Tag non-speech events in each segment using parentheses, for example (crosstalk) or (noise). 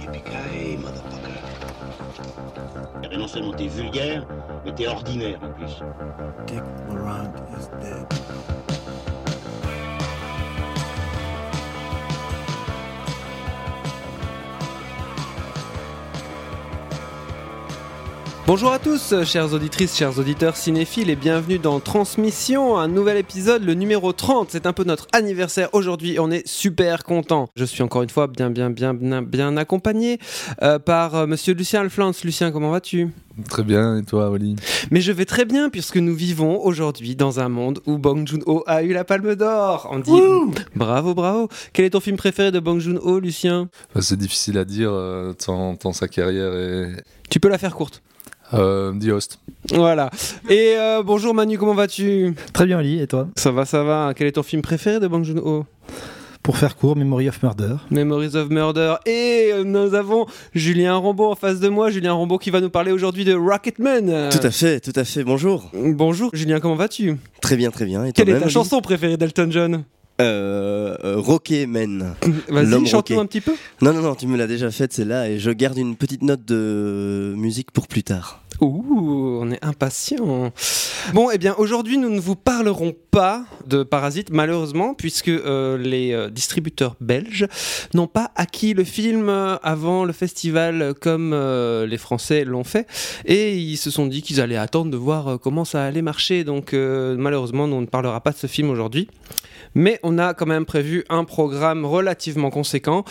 Yippee-ki-yay, motherfucker. Non seulement t'es vulgaire, mais t'es ordinaire en plus. Dick Laurent is dead. Bonjour à tous, chères auditrices, chers auditeurs cinéphiles, et bienvenue dans Transmission, un nouvel épisode, le numéro 30. C'est un peu notre anniversaire aujourd'hui, on est super content. Je suis encore une fois bien, bien, bien, bien, bien accompagné euh, par euh, monsieur Lucien Alflans. Lucien, comment vas-tu? Très bien, et toi, Oli Mais je vais très bien, puisque nous vivons aujourd'hui dans un monde où Bong Joon-ho a eu la palme d'or. On dit bravo, bravo. Quel est ton film préféré de Bong Joon-ho, Lucien? Enfin, C'est difficile à dire euh, tant, tant sa carrière est. Tu peux la faire courte. Euh, The Host. Voilà. Et euh, bonjour Manu, comment vas-tu? Très bien, Ali, et toi? Ça va, ça va. Quel est ton film préféré de Bong Joon-ho? Pour faire court, Memory of Murder. Memories of Murder. Et euh, nous avons Julien Rambaud en face de moi. Julien Rambaud qui va nous parler aujourd'hui de Rocketman. Tout à fait, tout à fait. Bonjour. Bonjour Julien, comment vas-tu? Très bien, très bien. Et Quelle est ta Oli? chanson préférée d'Elton John? Euh, Rocketman. (laughs) Vas-y, chante-nous rocké. un petit peu. Non, non, non, tu me l'as déjà faite, c'est là, et je garde une petite note de musique pour plus tard. Ouh, on est impatient. Bon, eh bien, aujourd'hui, nous ne vous parlerons pas de Parasite, malheureusement, puisque euh, les euh, distributeurs belges n'ont pas acquis le film euh, avant le festival euh, comme euh, les Français l'ont fait. Et ils se sont dit qu'ils allaient attendre de voir euh, comment ça allait marcher. Donc, euh, malheureusement, nous, on ne parlera pas de ce film aujourd'hui. Mais on a quand même prévu un programme relativement conséquent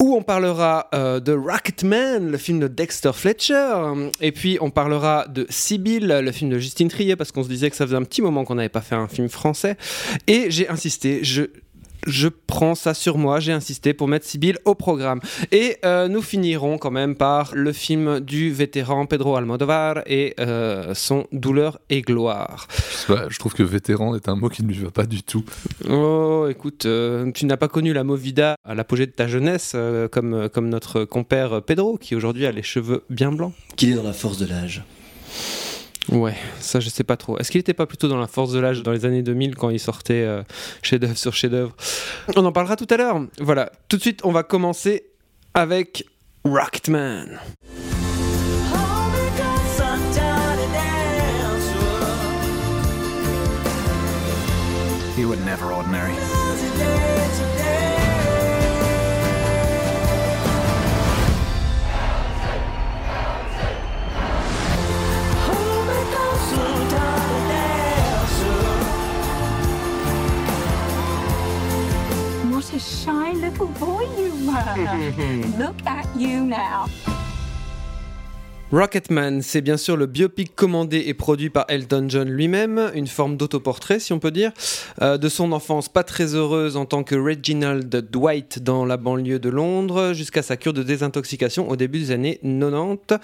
où on parlera euh, de Rocketman, le film de Dexter Fletcher, et puis on parlera de Sibyl, le film de Justine Trier, parce qu'on se disait que ça faisait un petit moment qu'on n'avait pas fait un film français, et j'ai insisté, je... Je prends ça sur moi, j'ai insisté pour mettre Sibyl au programme. Et euh, nous finirons quand même par le film du vétéran Pedro Almodovar et euh, son Douleur et gloire. Je, sais pas, je trouve que vétéran est un mot qui ne lui va pas du tout. Oh, écoute, euh, tu n'as pas connu la Movida à l'apogée de ta jeunesse, euh, comme, comme notre compère Pedro, qui aujourd'hui a les cheveux bien blancs. Qu'il est dans la force de l'âge. Ouais, ça je sais pas trop. Est-ce qu'il était pas plutôt dans la force de l'âge dans les années 2000 quand il sortait euh, chef-d'œuvre sur chef-d'œuvre? On en parlera tout à l'heure. Voilà, tout de suite on va commencer avec Rocketman. A shy little boy you were. (laughs) Look at you now. Rocketman, c'est bien sûr le biopic commandé et produit par Elton John lui-même, une forme d'autoportrait si on peut dire, euh, de son enfance pas très heureuse en tant que Reginald Dwight dans la banlieue de Londres, jusqu'à sa cure de désintoxication au début des années 90.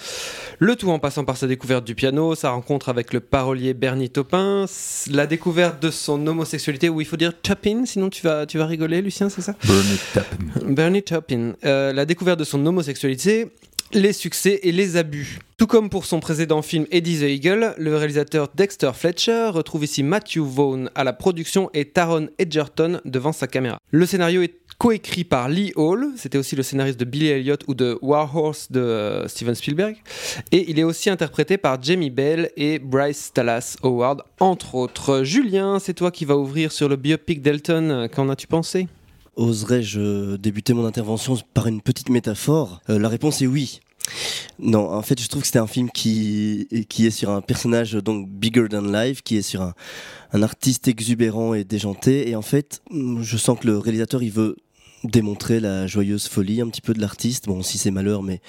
Le tout en passant par sa découverte du piano, sa rencontre avec le parolier Bernie Taupin, la découverte de son homosexualité, où il faut dire Taupin, sinon tu vas, tu vas rigoler Lucien, c'est ça? Burn it Tappen. Bernie Taupin, euh, la découverte de son homosexualité, les succès et les abus. Tout comme pour son précédent film Eddie the Eagle, le réalisateur Dexter Fletcher retrouve ici Matthew Vaughn à la production et Taron Edgerton devant sa caméra. Le scénario est coécrit par Lee Hall, c'était aussi le scénariste de Billy Elliot ou de War Horse de euh, Steven Spielberg, et il est aussi interprété par Jamie Bell et Bryce Dallas Howard, entre autres. Julien, c'est toi qui vas ouvrir sur le biopic d'Elton, qu'en as-tu pensé? Oserais-je débuter mon intervention par une petite métaphore Euh, La réponse est oui. Non, en fait, je trouve que c'était un film qui, est sur un personnage donc bigger than life, qui est sur un, un artiste exubérant et déjanté. Et en fait, je sens que le réalisateur, il veut démontrer la joyeuse folie un petit peu de l'artiste. Bon, si c'est malheur, mais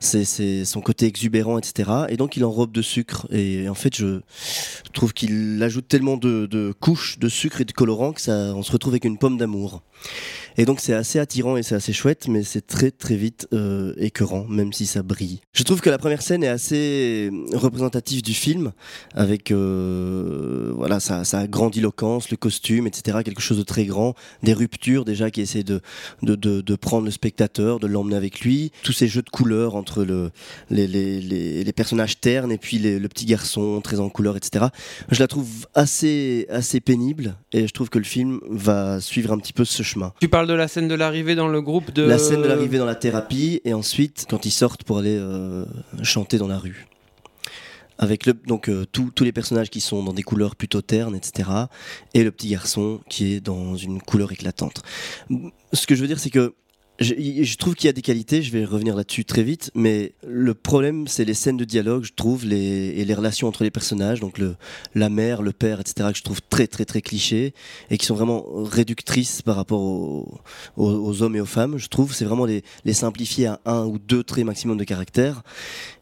c'est son côté exubérant, etc. Et donc, il enrobe de sucre. Et en fait, je trouve qu'il ajoute tellement de, de couches de sucre et de colorant que ça, on se retrouve avec une pomme d'amour. Et donc c'est assez attirant et c'est assez chouette, mais c'est très très vite euh, écœurant, même si ça brille. Je trouve que la première scène est assez représentative du film, avec euh, voilà sa, sa grandiloquence, le costume, etc. Quelque chose de très grand, des ruptures déjà qui essaient de, de, de, prendre le spectateur, de l'emmener avec lui. Tous ces jeux de couleurs entre le, les, les, les, personnages ternes et puis le petit garçon très en couleur, etc. Je la trouve assez, assez pénible et je trouve que le film va suivre un petit peu ce chemin. Tu parles de la scène de l'arrivée dans le groupe de. La scène de l'arrivée dans la thérapie et ensuite quand ils sortent pour aller euh, chanter dans la rue. Avec le, donc euh, tous- tous les personnages qui sont dans des couleurs plutôt ternes, etc. Et le petit garçon qui est dans une couleur éclatante. Ce que je veux dire, c'est que je, trouve qu'il y a des qualités, je vais revenir là-dessus très vite, mais le problème, c'est les scènes de dialogue, je trouve, les, et les relations entre les personnages, donc la mère, le père, etc., que je trouve très, très, très clichés, et qui sont vraiment réductrices par rapport aux, hommes et aux femmes, je trouve. C'est vraiment les, simplifier à un ou deux traits maximum de caractère.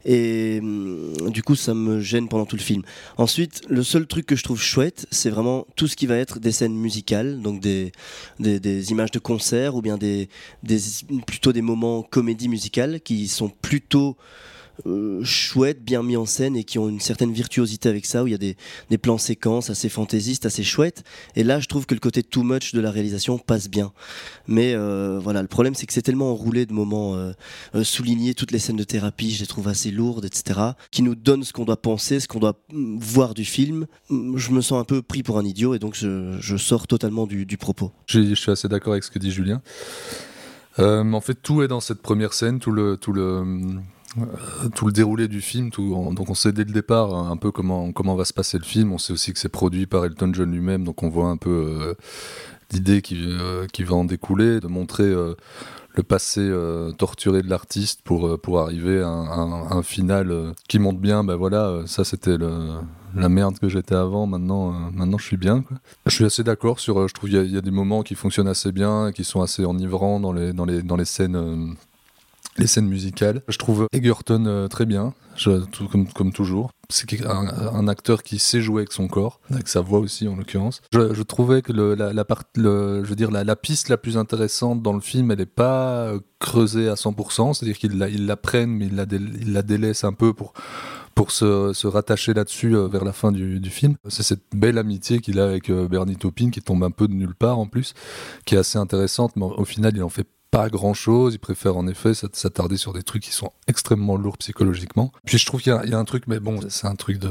Et hum, du coup, ça me gêne pendant tout le film. Ensuite, le seul truc que je trouve chouette, c'est vraiment tout ce qui va être des scènes musicales, donc des, images de concert ou bien des, des, plutôt des moments comédie musicale qui sont plutôt euh, chouettes, bien mis en scène et qui ont une certaine virtuosité avec ça, où il y a des, plans séquences assez fantaisistes, assez chouettes. Et là, je trouve que le côté too much de la réalisation passe bien. Mais euh, voilà, le problème, c'est que c'est tellement enroulé de moments euh, soulignés, toutes les scènes de thérapie, je les trouve assez lourdes, etc., qui nous donnent ce qu'on doit penser, ce qu'on doit mm, voir du film. Mm, Je me sens un peu pris pour un idiot et donc je, sors totalement du, propos. Je suis assez d'accord avec ce que dit Julien. Euh, en fait, tout est dans cette première scène, tout le, tout le, euh, tout le déroulé du film. Donc, on sait dès le départ hein, un peu comment, comment va se passer le film. On sait aussi que c'est produit par Elton John lui-même, donc on voit un peu euh, l'idée qui, euh, qui va en découler, de montrer le passé torturé de l'artiste pour, pour arriver à un, final qui montre bien, ben voilà, ça c'était le, la merde que j'étais avant, maintenant, euh, maintenant je suis bien. Je suis assez d'accord sur. euh, je trouve qu'il y, a- des moments qui fonctionnent assez bien, qui sont assez enivrants dans les, dans les, dans les scènes. euh, les scènes musicales. Je trouve Egerton très bien, comme, comme toujours. C'est un, acteur qui sait jouer avec son corps, avec sa voix aussi en l'occurrence. Je, trouvais que la, la, je veux dire, la, piste la plus intéressante dans le film, elle n'est pas creusée à 100%, c'est-à-dire qu'ils la, la prennent, mais ils la, dé- ils la délaissent un peu pour pour se, se rattacher là-dessus euh, vers la fin du, du film. C'est cette belle amitié qu'il a avec euh, Bernie Taupin qui tombe un peu de nulle part en plus, qui est assez intéressante, mais au final il en fait pas grand chose. Il préfère en effet s'at- s'attarder sur des trucs qui sont extrêmement lourds psychologiquement. Puis je trouve qu'il y, a- un truc, mais bon, c'est un truc de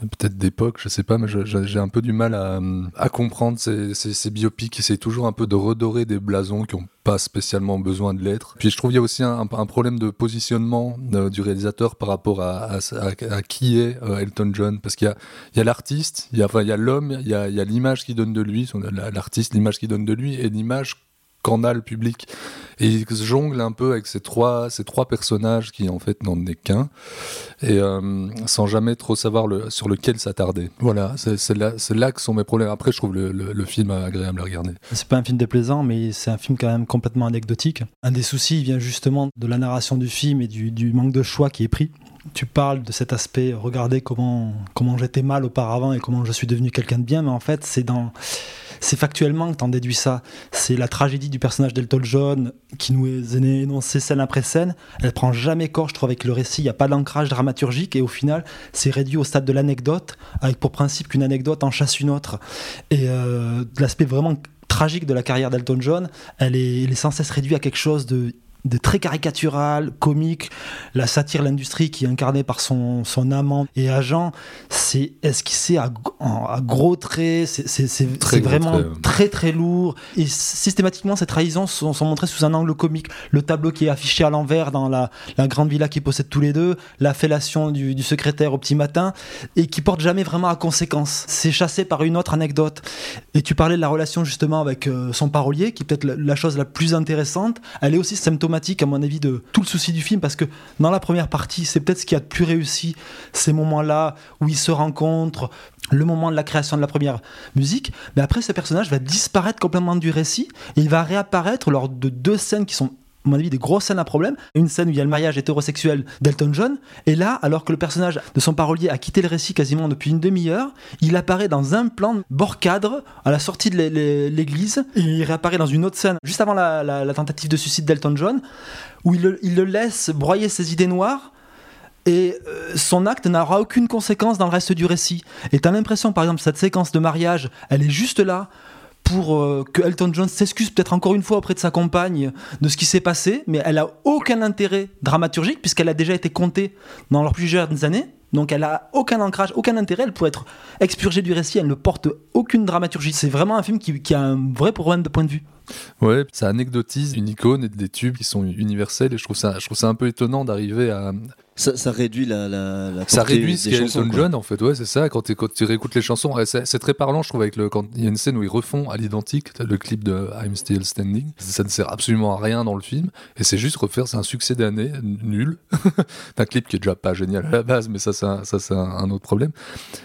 peut-être d'époque, je sais pas, mais j'ai un peu du mal à, comprendre ces, ces, ces biopics toujours un peu de redorer des blasons qui ont pas spécialement besoin de l'être. Puis je trouve qu'il y a aussi un, problème de positionnement euh, du réalisateur par rapport à, qui est euh, Elton John, parce qu'il y a, l'artiste, il y a, l'homme, il y a, l'image qu'il donne de lui, l'artiste, l'image qu'il donne de lui, et l'image qu'en a le public. Et il se jongle un peu avec ces trois, ces trois personnages qui en fait n'en est qu'un, et euh, sans jamais trop savoir sur lequel s'attarder. Voilà, c'est c'est là, c'est là que sont mes problèmes. Après, je trouve le, le- le film agréable à regarder. C'est pas un film déplaisant, mais c'est un film quand même complètement anecdotique. Un des soucis vient justement de la narration du film et du, du manque de choix qui est pris. Tu parles de cet aspect, regardez comment, comment j'étais mal auparavant et comment je suis devenu quelqu'un de bien, mais en fait, c'est dans. C'est factuellement que t'en déduis ça. C'est la tragédie du personnage d'Elton John qui nous est énoncée scène après scène. Elle prend jamais corps, je trouve, avec le récit. Il n'y a pas d'ancrage dramaturgique et au final, c'est réduit au stade de l'anecdote, avec pour principe qu'une anecdote en chasse une autre. Et euh, l'aspect vraiment tragique de la carrière d'Elton John, elle est, elle est sans cesse réduite à quelque chose de de très caricatural, comique, la satire, l'industrie qui est incarnée par son, son amant et agent, c'est esquissé à, gros traits, c'est- vraiment ouais. très très lourd. Et systématiquement, ces trahisons sont, sont montrées sous un angle comique. Le tableau qui est affiché à l'envers dans la, la grande villa qu'ils possèdent tous les deux, la fellation du, du secrétaire au petit matin, et qui porte jamais vraiment à conséquence. C'est chassé par une autre anecdote. Et tu parlais de la relation justement avec euh, son parolier, qui est peut-être la, la chose la plus intéressante. Elle est aussi symptomatique, à mon avis, de tout le souci du film, parce que dans la première partie, c'est peut-être ce qui a de plus réussi, ces moments-là où ils se rencontrent, le moment de la création de la première musique. Mais après, ce personnage va disparaître complètement du récit, et il va réapparaître lors de deux scènes qui sont à mon avis, des grosses scènes à problème. Une scène où il y a le mariage hétérosexuel d'Elton John, et là, alors que le personnage de son parolier a quitté le récit quasiment depuis une demi-heure, il apparaît dans un plan bord cadre à la sortie de l'é- l'é- l'église, il réapparaît dans une autre scène juste avant la tentative de suicide d'Elton John, où il le, il le laisse broyer ses idées noires. Et euh, son acte n'aura aucune conséquence dans le reste du récit. Et t'as l'impression, par exemple, cette séquence de mariage, elle est juste là pour euh, que Elton John s'excuse peut-être encore une fois auprès de sa compagne de ce qui s'est passé, mais elle a aucun intérêt dramaturgique puisqu'elle a déjà été comptée dans leurs plus jeunes années. Donc elle a aucun ancrage, aucun intérêt, elle pourrait être expurgée du récit, elle ne porte aucune dramaturgie. C'est vraiment un film qui, qui a un vrai problème de point de vue. Ouais, ça anecdotise une icône et des tubes qui sont universels et je trouve ça, je trouve ça un peu étonnant d'arriver à, Ça, ça réduit la, la, la ça réduit ce qu'est chansons, Elton. John en fait. Ouais c'est ça quand, tu- quand tu réécoutes les chansons. Ouais, c'est très parlant je trouve avec le quand il y a une scène où ils refont à l'identique le clip de I'm Still Standing. Ça ne sert absolument à rien dans le film. Et c'est juste refaire c'est un succès d'année nul. (laughs) D'un clip qui est déjà pas génial à la base mais ça c'est un, ça, c'est un, un autre problème.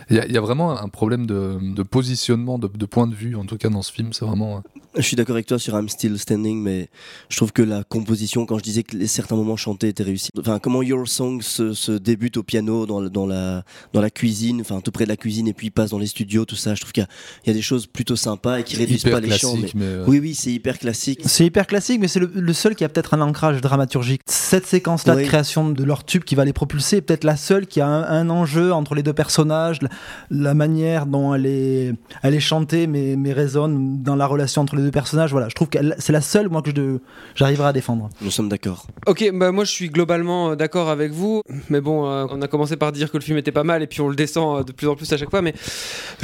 Il y, a, il y a vraiment un problème de, de positionnement de, de point de vue en tout cas dans ce film. C'est vraiment Je suis d'accord avec toi sur I'm Still Standing, mais je trouve que la composition, quand je disais que les certains moments chantés étaient réussis, enfin comment Your Song se, se débute au piano dans, la- dans la dans la cuisine, enfin tout près de la cuisine et puis il passe dans les studios, tout ça, je trouve qu'il y, a- il y a des choses plutôt sympas et qui réduisent hyper pas les chants. Mais... classique mais, euh, Oui, oui, c'est hyper classique. C'est hyper classique, mais c'est le, le seul qui a peut-être un ancrage dramaturgique. Cette séquence-là Oui. de création de leur tube qui va les propulser est peut-être la seule qui a un, un enjeu entre les deux personnages, la, la manière dont elle est, elle est chantée, mais, mais résonne dans la relation entre les deux personnages. Voilà, je trouve que c'est la seule, moi, que je- j'arriverai à défendre. Nous sommes d'accord. Ok, bah moi je suis globalement euh, d'accord avec vous, mais bon, euh, on a commencé par dire que le film était pas mal et puis on le descend euh, de plus en plus à chaque fois. Mais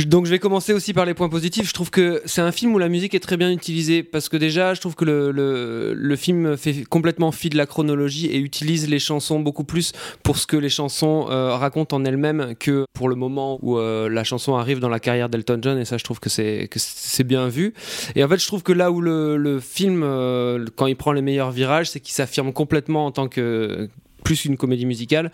donc je vais commencer aussi par les points positifs. Je trouve que c'est un film où la musique est très bien utilisée parce que déjà je trouve que le, le, le film fait complètement fi de la chronologie et utilise les chansons beaucoup plus pour ce que les chansons euh, racontent en elles-mêmes que pour le moment où euh, la chanson arrive dans la carrière d'Elton John et ça je trouve que c'est que c'est bien vu. Et en fait je trouve que là où le, le film euh, quand il prend les meilleurs virages c'est qu'il s'affirme complètement en tant que plus une comédie musicale.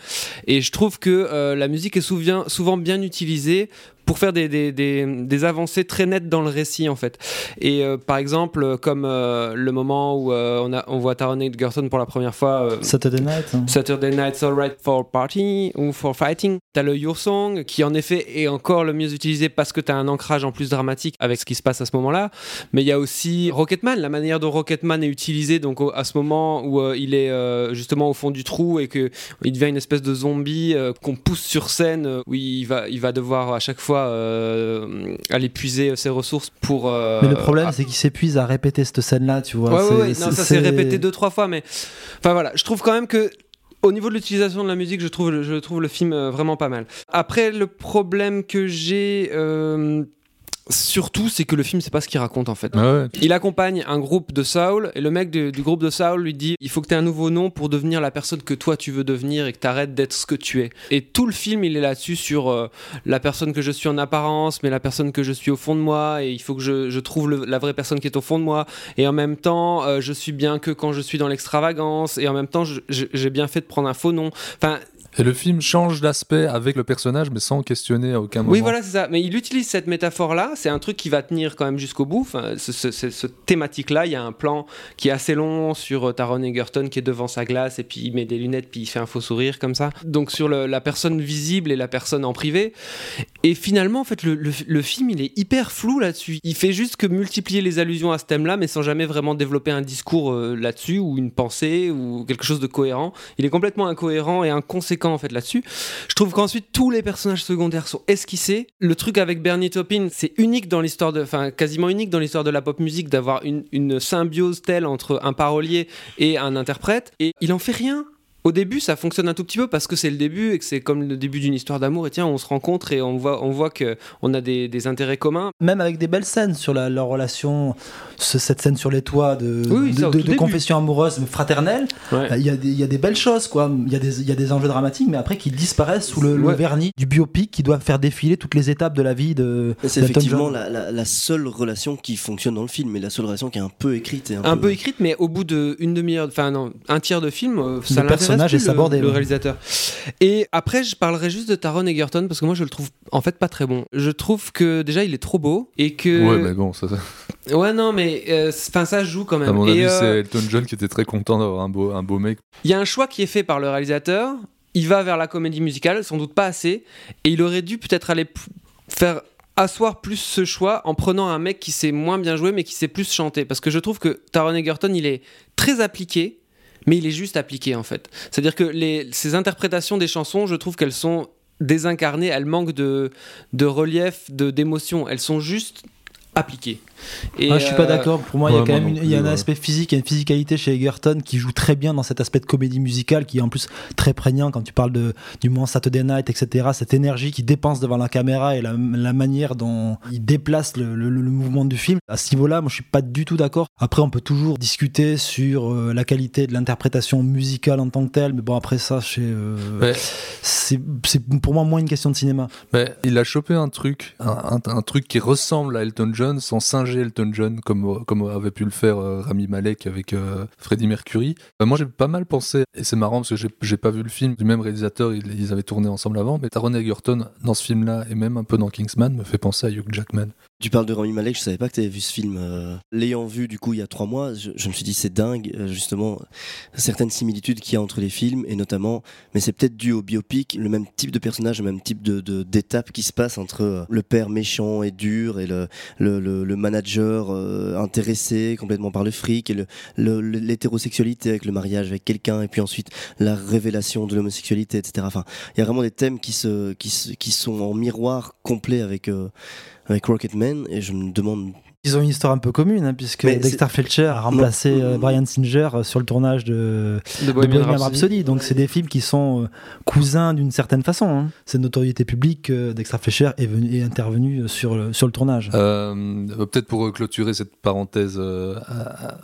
Et je trouve que euh, la musique est souvent, souvent bien utilisée pour faire des, des, des, des avancées très nettes dans le récit en fait. Et euh, par exemple, comme euh, le moment où euh, on, a, on voit Taron Egerton pour la première fois Saturday Night. hein. Saturday Night's Alright for Party ou for Fighting. T'as le Your Song qui en effet est encore le mieux utilisé parce que t'as un ancrage en plus dramatique avec ce qui se passe à ce moment-là. Mais il y a aussi Rocketman, la manière dont Rocketman est utilisé donc au- à ce moment où il est justement au fond du trou et que il devient une espèce de zombie qu'on pousse sur scène où il va, il va devoir à chaque fois euh, aller puiser ses ressources pour. euh, Mais le problème, c'est qu'il s'épuise à répéter cette scène-là, tu vois. Ouais, ouais, non, ça s'est répété deux, trois fois, mais. Enfin voilà, je trouve quand même que. Au niveau de l'utilisation de la musique, je trouve, je trouve le film euh, vraiment pas mal. Après, le problème que j'ai. Surtout, c'est que le film, c'est pas ce qu'il raconte en fait. ouais. Il accompagne un groupe de Saul et le mec du groupe de Saul lui dit il faut que tu aies un nouveau nom pour devenir la personne que toi tu veux devenir et que tu arrêtes d'être ce que tu es. Et tout le film il est là-dessus sur euh, la personne que je suis en apparence mais la personne que je suis au fond de moi et il faut que je, je trouve le- la vraie personne qui est au fond de moi et en même temps euh, je suis bien que quand je suis dans l'extravagance et en même temps j'ai bien fait de prendre un faux nom. Enfin et le film change d'aspect avec le personnage mais sans questionner à aucun moment Oui, voilà, c'est ça. Mais il utilise cette métaphore-là. C'est un truc qui va tenir quand même jusqu'au bout. Enfin, ce, ce- ce- ce thématique-là, il y a un plan qui est assez long sur euh, Taron Egerton qui est devant sa glace et puis il met des lunettes puis il fait un faux sourire comme ça. Donc sur le- la personne visible et la personne en privé. Et finalement, en fait, le, le- le film, il est hyper flou là-dessus. Il fait juste que multiplier les allusions à ce thème-là, mais sans jamais vraiment développer un discours euh, là-dessus ou une pensée ou quelque chose de cohérent. Il est complètement incohérent et inconséquent en fait là-dessus. Je trouve qu'ensuite tous les personnages secondaires sont esquissés. Le truc avec Bernie Taupin, c'est unique dans l'histoire de, enfin quasiment unique dans l'histoire de la pop musique d'avoir une, une symbiose telle entre un parolier et un interprète. Et il en fait rien. Au début, ça fonctionne un tout petit peu parce que c'est le début et que c'est comme le début d'une histoire d'amour. Et tiens, on se rencontre et on voit, on voit que on a des, des intérêts communs. Même avec des belles scènes sur la, leur relation, ce- cette scène sur les toits de, Oui, de, ça, au de- tout de début. confession amoureuse mais fraternelle, Ouais. il y, a des- il y a des belles choses, quoi. Il y, a des- il y a des enjeux dramatiques, mais après qui disparaissent sous le, le Ouais. vernis du biopic qui doit faire défiler toutes les étapes de la vie de. C'est effectivement la, la- la seule relation qui fonctionne dans le film, et la seule relation qui est un peu écrite. Et un, un peu écrite, mais au bout de une demi-heure, enfin non, un tiers de film, euh, ça l'intéresse personnage plus, est sabordé, le, réalisateur. Et après, je parlerai juste de Taron Egerton parce que moi, je le trouve en fait pas très bon. Je trouve que déjà, il est trop beau et que ouais mais bon ça, ça- ouais non, mais euh, enfin ça joue quand même. à mon avis euh, c'est Elton John qui était très content d'avoir un beau, un beau mec il y a un choix qui est fait par le réalisateur. Il va vers la comédie musicale, sans doute pas assez, et il aurait dû peut-être aller faire asseoir plus ce choix en prenant un mec qui sait moins bien jouer mais qui sait plus chanter parce que je trouve que Taron Egerton il est très appliqué mais il est juste appliqué en fait. C'est à dire que ces interprétations des chansons je trouve qu'elles sont désincarnées elles manquent de, de relief de d'émotion. Elles sont juste appliqué. Et, Ah, je suis pas euh, d'accord. Pour moi, il y a quand même une- il y a un aspect physique, il y a une physicalité chez Egerton qui joue très bien dans cet aspect de comédie musicale qui est en plus très prégnant quand tu parles de, du moment Saturday Night, etc. Cette énergie qui dépense devant la caméra et la, la manière dont il déplace le, le- le mouvement du film. À ce niveau-là, moi, je suis pas du tout d'accord. Après, on peut toujours discuter sur euh, la qualité de l'interprétation musicale en tant que telle, mais bon, après ça, euh, Ouais. c'est c'est pour moi moins une question de cinéma. Mais il a chopé un truc, un, un- un truc qui ressemble à Elton John sans singer Elton John comme, comme avait pu le faire euh, Rami Malek avec euh, Freddie Mercury. Euh, moi j'ai pas mal pensé, et c'est marrant parce que j'ai- pas vu le film du même réalisateur, ils, ils avaient tourné ensemble avant, mais Taron Egerton dans ce film-là et même un peu dans Kingsman me fait penser à Hugh Jackman. Tu parles de Rami Malek, je savais pas que tu avais vu ce film. euh, L'ayant vu du coup il y a trois mois, je, me suis dit c'est dingue, euh, justement, certaines similitudes qu'il y a entre les films, et notamment, mais c'est peut-être dû au biopic, le même type de personnage, le même type de d'étape qui se passe entre euh, le père méchant et dur et le, le, le- le manager intéressé complètement par le fric, et le- l'hétérosexualité avec le mariage avec quelqu'un, et puis ensuite la révélation de l'homosexualité, etc. Enfin, il y a vraiment des thèmes qui, se, qui, se- qui sont en miroir complet avec, avec Rocketman, et je me demande Ils ont une histoire un peu commune, hein, puisque Mais Dexter Fletcher a remplacé Non. euh, Brian Singer euh, sur le tournage de, de de Bohemian Rhapsody. Rhapsody. Donc c'est des films qui sont euh, cousins d'une certaine façon. hein. C'est une notoriété publique que Dexter Fletcher est, venu, est intervenu sur le, sur le tournage. Euh, Peut-être pour clôturer cette parenthèse euh, à,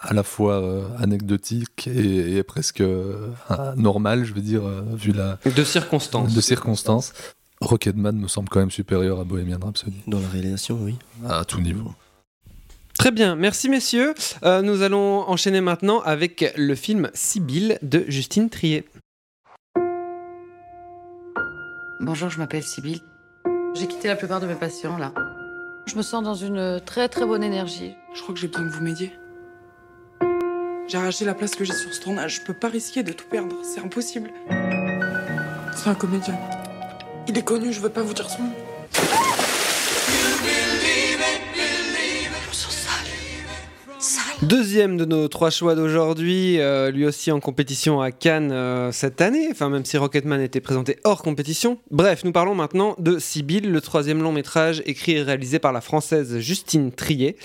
à la fois euh, anecdotique et, et presque euh, normale, je veux dire, euh, vu la De circonstances. de circonstances. Rocketman me semble quand même supérieur à Bohemian Rhapsody, dans la réalisation, oui. à tout niveau. Très bien, merci messieurs. Euh, nous allons enchaîner maintenant avec le film Sibylle de Justine Trier. Bonjour, je m'appelle Sybille. J'ai quitté la plupart de mes patients là. Je me sens dans une très très bonne énergie. Je crois que j'ai besoin que vous m'aidiez. J'ai arraché la place que j'ai sur ce tournage. Je peux pas risquer de tout perdre. C'est impossible. C'est un comédien. Il est connu, je veux pas vous dire son nom. Deuxième de nos trois choix d'aujourd'hui, euh, lui aussi en compétition à Cannes euh, cette année, enfin même si Rocketman était présenté hors compétition. Bref, nous parlons maintenant de Sibylle, le troisième long métrage écrit et réalisé par la française Justine Trier,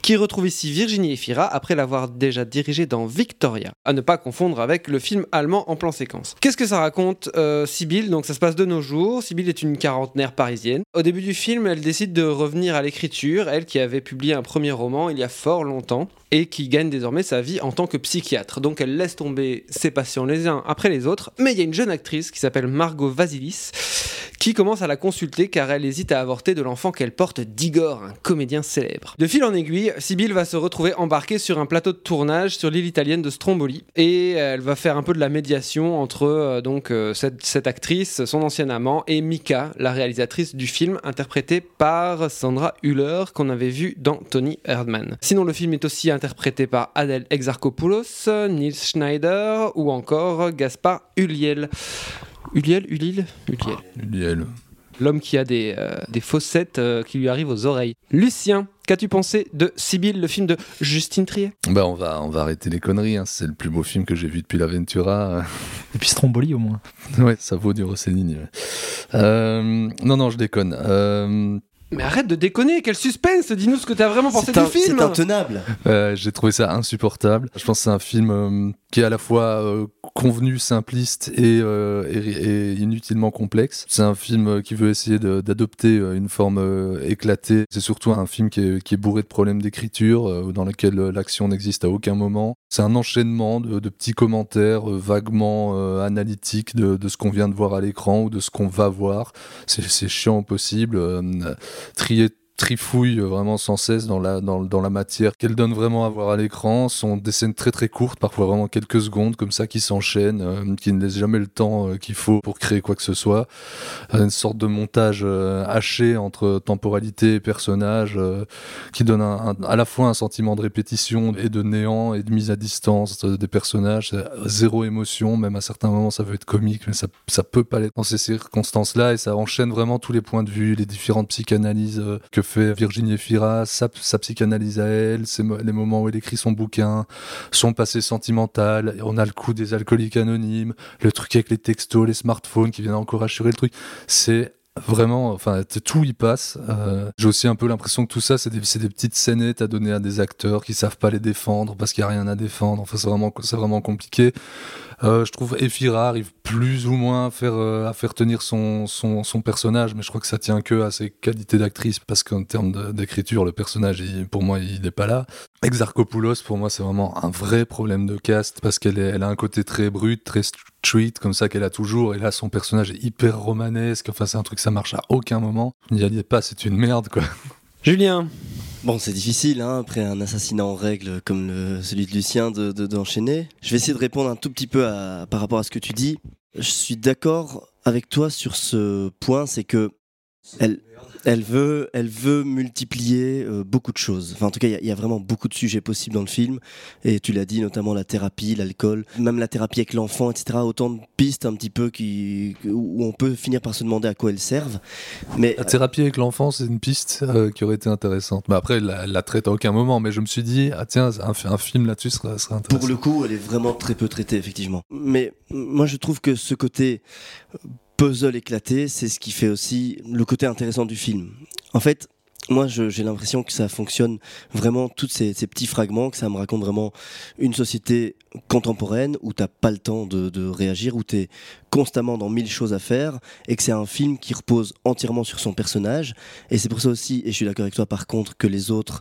qui retrouve ici Virginie Efira après l'avoir déjà dirigé dans Victoria, à ne pas confondre avec le film allemand en plan séquence. Qu'est-ce que ça raconte euh, Donc ça se passe de nos jours, Sibylle est une quarantenaire parisienne. Au début du film, elle décide de revenir à l'écriture, elle qui avait publié un premier roman il y a fort longtemps et qui gagne désormais sa vie en tant que psychiatre. Donc elle laisse tomber ses patients les uns après les autres, mais il y a une jeune actrice qui s'appelle Margot Vasilis qui commence à la consulter car elle hésite à avorter de l'enfant qu'elle porte d'Igor, un comédien célèbre. De fil en aiguille, Sibylle va se retrouver embarquée sur un plateau de tournage sur l'île italienne de Stromboli et elle va faire un peu de la médiation entre euh, donc euh, cette, actrice, son ancien amant et Mika, la réalisatrice du film interprétée par Sandra Hüller qu'on avait vu dans Tony Erdmann. Sinon le film est aussi interprété par Adèle Exarchopoulos, Nils Schneider ou encore Gaspard Ulliel. Ulliel, Ulil, Ulliel. Liel. L'homme qui a des, euh, des fossettes euh, qui lui arrivent aux oreilles. Lucien, qu'as-tu pensé de Sibylle, le film de Justine Trier Bah on va, on va arrêter les conneries, hein. c'est le plus beau film que j'ai vu depuis l'Aventura. Et puis Stromboli au moins. ouais, ça vaut du Rossellini. ouais. Euh, non, non, je déconne. Mais arrête de déconner, quel suspense Dis-nous ce que t'as vraiment pensé C'est du un- film c'est intenable. Euh, j'ai trouvé ça insupportable. Je pense que c'est un film euh, qui est à la fois euh, convenu, simpliste et, euh, et- inutilement complexe. C'est un film euh, qui veut essayer d'adopter euh, une forme euh, éclatée. C'est surtout un film qui est, qui est bourré de problèmes d'écriture, dans lequel l'action n'existe à aucun moment. C'est un enchaînement de, de petits commentaires vaguement analytiques de, de ce qu'on vient de voir à l'écran ou de ce qu'on va voir. C'est chiant au possible. Trier trifouille vraiment sans cesse dans la, dans, dans la matière qu'elle donne vraiment à voir à l'écran. Sont des scènes très très courtes, parfois vraiment quelques secondes comme ça qui s'enchaînent, euh, qui ne laissent jamais le temps euh, qu'il faut pour créer quoi que ce soit. Euh, une sorte de montage euh, haché entre temporalité et personnage euh, qui donne un- à la fois un sentiment de répétition et de néant et de mise à distance euh, des personnages. Zéro émotion, même à certains moments ça veut être comique, mais ça, ça peut pas l'être dans ces circonstances-là et ça enchaîne vraiment tous les points de vue, les différentes psychanalyses euh, que fait Virginie Efira, sa, sa psychanalyse à elle, ses les moments où elle écrit son bouquin, son passé sentimental. On a le coup des alcooliques anonymes, le truc avec les textos, les smartphones qui viennent encore assurer le truc. C'est Vraiment, enfin, tout y passe. Euh, J'ai aussi un peu l'impression que tout ça, c'est des, des petites scénettes à donner à des acteurs qui savent pas les défendre parce qu'il y a rien à défendre. Enfin, c'est vraiment, vraiment compliqué. Euh, je trouve Efira arrive plus ou moins à faire, euh, tenir son, son, son personnage, mais je crois que ça tient que à ses qualités d'actrice parce qu'en termes d'écriture, le personnage, il- pour moi, il n'est pas là. Exarchopoulos, pour moi, c'est vraiment un vrai problème de cast parce qu'elle elle a un côté très brut, très street, comme ça qu'elle a toujours. Et là, son personnage est hyper romanesque. Enfin, c'est un truc, ça marche à aucun moment. N'y allez pas, c'est une merde, quoi. Julien Bon, c'est difficile, hein, après un assassinat en règle comme celui de Lucien, de- de- d'enchaîner. Je vais essayer de répondre un tout petit peu par rapport à ce que tu dis. Je suis d'accord avec toi sur ce point, c'est que elle, elle, veut, elle veut multiplier euh, beaucoup de choses. Enfin, en tout cas, il y a- il y, a vraiment beaucoup de sujets possibles dans le film. Et tu l'as dit, notamment la thérapie, l'alcool, même la thérapie avec l'enfant, etc. Autant de pistes un petit peu qui, où on peut finir par se demander à quoi elles servent. Mais La thérapie avec l'enfant, c'est une piste euh, qui aurait été intéressante. Mais après, elle la, la traite à aucun moment. Mais je me suis dit, ah tiens, un, un film là-dessus serait, serait intéressant. Pour le coup, elle est vraiment très peu traitée, effectivement. Mais moi, je trouve que ce côté puzzle éclaté, c'est ce qui fait aussi le côté intéressant du film. En fait, moi, j'ai l'impression que ça fonctionne vraiment, tous ces, petits fragments, que ça me raconte vraiment une société contemporaine où t'as pas le temps de, de réagir, où t'es constamment dans mille choses à faire, et que c'est un film qui repose entièrement sur son personnage. Et c'est pour ça aussi, et je suis d'accord avec toi par contre, que les autres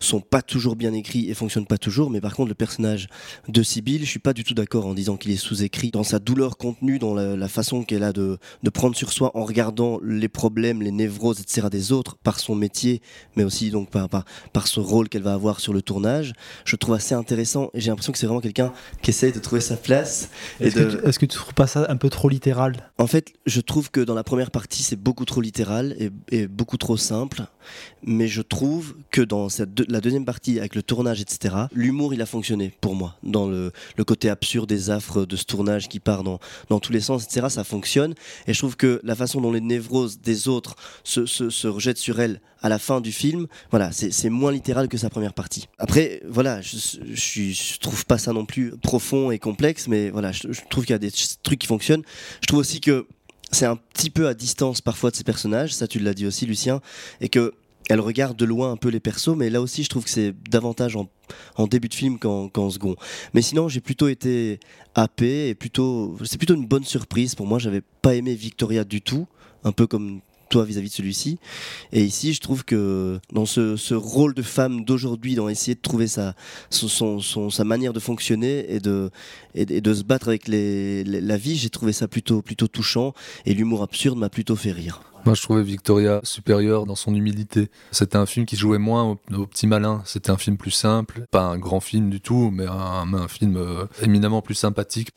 sont pas toujours bien écrits et fonctionnent pas toujours, mais par contre le personnage de Sibyl, je suis pas du tout d'accord en disant qu'il est sous-écrit dans sa douleur contenue, dans la, la façon qu'elle a de, de prendre sur soi en regardant les problèmes, les névroses, etc. des autres par son métier, mais aussi donc par, par, par ce rôle qu'elle va avoir sur le tournage. Je trouve assez intéressant et j'ai l'impression que c'est vraiment quelqu'un qui essaye de trouver sa place. Est-ce de... que, tu- est-ce que tu trouves pas ça un peu trop littéral En fait, je trouve que dans la première partie, c'est beaucoup trop littéral et, beaucoup trop simple. Mais je trouve que dans la deuxième partie, avec le tournage, etc., l'humour, il a fonctionné pour moi. Dans le, côté absurde et affres de ce tournage qui part dans, tous les sens, etc., ça fonctionne. Et je trouve que la façon dont les névroses des autres se, se, se rejettent sur elle à la fin du film, voilà, c'est moins littéral que sa première partie. Après, voilà, je, je, trouve pas ça non plus profond et complexe, mais voilà, je, trouve qu'il y a des trucs qui fonctionnent. Je trouve aussi que c'est un petit peu à distance parfois de ces personnages, ça tu l'as dit aussi Lucien, et que elle regarde de loin un peu les persos, mais là aussi je trouve que c'est davantage en, début de film qu'en qu'en second. Mais sinon j'ai plutôt été happé et plutôt c'est plutôt une bonne surprise pour moi. J'avais pas aimé Victoria du tout, un peu comme toi vis-à-vis de celui-ci. Et ici, je trouve que dans ce, rôle de femme d'aujourd'hui, dans essayer de trouver sa, son, son- sa manière de fonctionner et de, et, se battre avec les, la vie, j'ai trouvé ça plutôt, plutôt touchant. Et l'humour absurde m'a plutôt fait rire. Moi, je trouvais Victoria supérieure dans son humilité. C'était un film qui jouait moins au, au petit malin. C'était un film plus simple, pas un grand film du tout, mais un, un film euh, éminemment plus sympathique.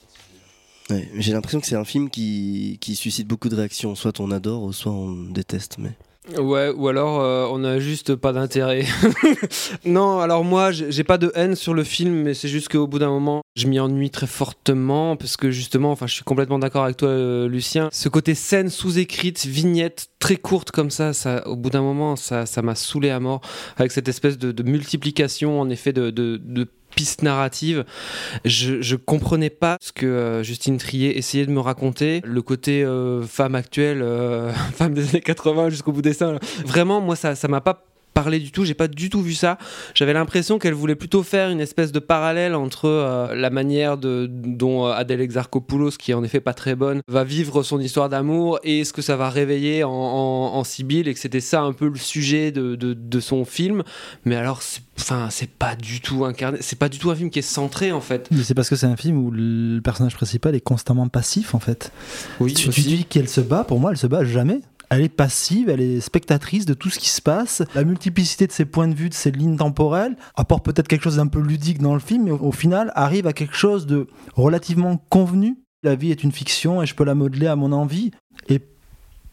J'ai l'impression que c'est un film qui, qui suscite beaucoup de réactions. Soit on adore, soit on déteste. Mais... Ouais, ou alors euh, on a juste pas d'intérêt. (laughs) non, alors moi, j'ai pas de haine sur le film, mais c'est juste qu'au bout d'un moment, je m'y ennuie très fortement parce que justement, enfin, je suis complètement d'accord avec toi, euh, Lucien. Ce côté scène sous-écrite, vignette très courte comme ça, ça, au bout d'un moment, ça, ça m'a saoulé à mort avec cette espèce de, multiplication, en effet, de, de, de pistes narratives. Je, comprenais pas ce que euh, Justine Trier essayait de me raconter. Le côté euh, femme actuelle, (laughs) femme des années 80 jusqu'au bout des seins. Vraiment, moi, ça ça m'a pas parlé du tout, j'ai pas du tout vu ça. J'avais l'impression qu'elle voulait plutôt faire une espèce de parallèle entre euh, la manière de, dont euh, Adèle Exarchopoulos, qui est en effet pas très bonne, va vivre son histoire d'amour et ce que ça va réveiller en, en, en Sibylle et que c'était ça un peu le sujet de, de, de son film. Mais alors, c'est- enfin, c'est pas du tout incarné, c'est pas du tout un film qui est centré en fait. Mais c'est parce que c'est un film où le personnage principal est constamment passif en fait. Oui, tu, tu dis qu'elle se bat, pour moi elle se bat jamais. Elle est passive, elle est spectatrice de tout ce qui se passe. La multiplicité de ses points de vue, de ses lignes temporelles, apporte peut-être quelque chose d'un peu ludique dans le film, mais au, final arrive à quelque chose de relativement convenu. La vie est une fiction et je peux la modeler à mon envie. Et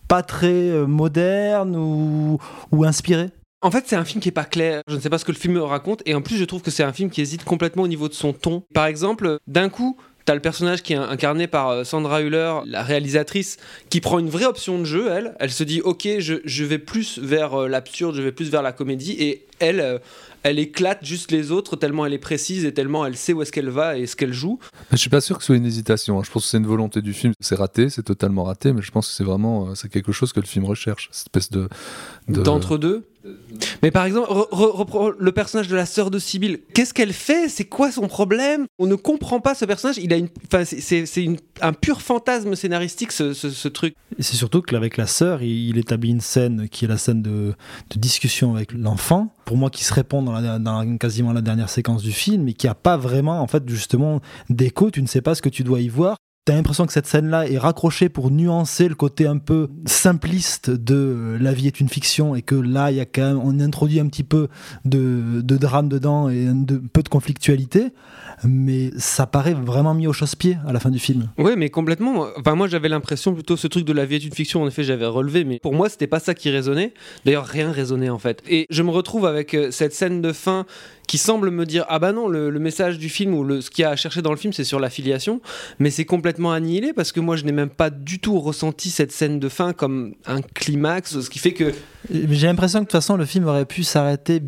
pas très euh, moderne ou, ou inspiré. En fait, c'est un film qui est pas clair. Je ne sais pas ce que le film raconte. Et en plus, je trouve que c'est un film qui hésite complètement au niveau de son ton. Par exemple, d'un coup, T'as le personnage qui est incarné par euh, Sandra Hüller, la réalisatrice, qui prend une vraie option de jeu, elle. Elle se dit, ok, je, je vais plus vers euh, l'absurde, je vais plus vers la comédie, et elle, euh, elle éclate juste les autres tellement elle est précise et tellement elle sait où est-ce qu'elle va et ce qu'elle joue. Je suis pas sûr que ce soit une hésitation. hein. Je pense que c'est une volonté du film. C'est raté, c'est totalement raté, mais je pense que c'est vraiment c'est quelque chose que le film recherche. Cette espèce de. de- D'entre deux Mais par exemple, re- le personnage de la sœur de Sibyl. Qu'est-ce qu'elle fait? C'est quoi son problème? On ne comprend pas ce personnage. Il a une, c'est- un pur fantasme scénaristique ce, ce- truc. C'est surtout qu'avec la sœur, il, établit une scène qui est la scène de, discussion avec l'enfant, pour moi qui se répond dans, dans quasiment la dernière séquence du film, et qui a pas vraiment, en fait, justement, d'écho, tu ne sais pas ce que tu dois y voir. T'as l'impression que cette scène-là est raccrochée pour nuancer le côté un peu simpliste de la vie est une fiction et que là, y a quand même, on introduit un petit peu de, de drame dedans et un peu de conflictualité, mais ça paraît vraiment mis au chausse-pied à la fin du film. Oui, mais complètement. Enfin, moi, j'avais l'impression plutôt ce truc de la vie est une fiction. En effet, j'avais relevé, mais pour moi, c'était pas ça qui résonnait. D'ailleurs, rien résonnait en fait. Et je me retrouve avec euh, cette scène de fin qui semble me dire ah bah non, le, message du film ou le, ce qu'il y a à chercher dans le film, c'est sur la filiation, mais c'est complètement annihilé parce que moi, je n'ai même pas du tout ressenti cette scène de fin comme un climax, ce qui fait que J'ai l'impression que de toute façon, le film aurait pu s'arrêter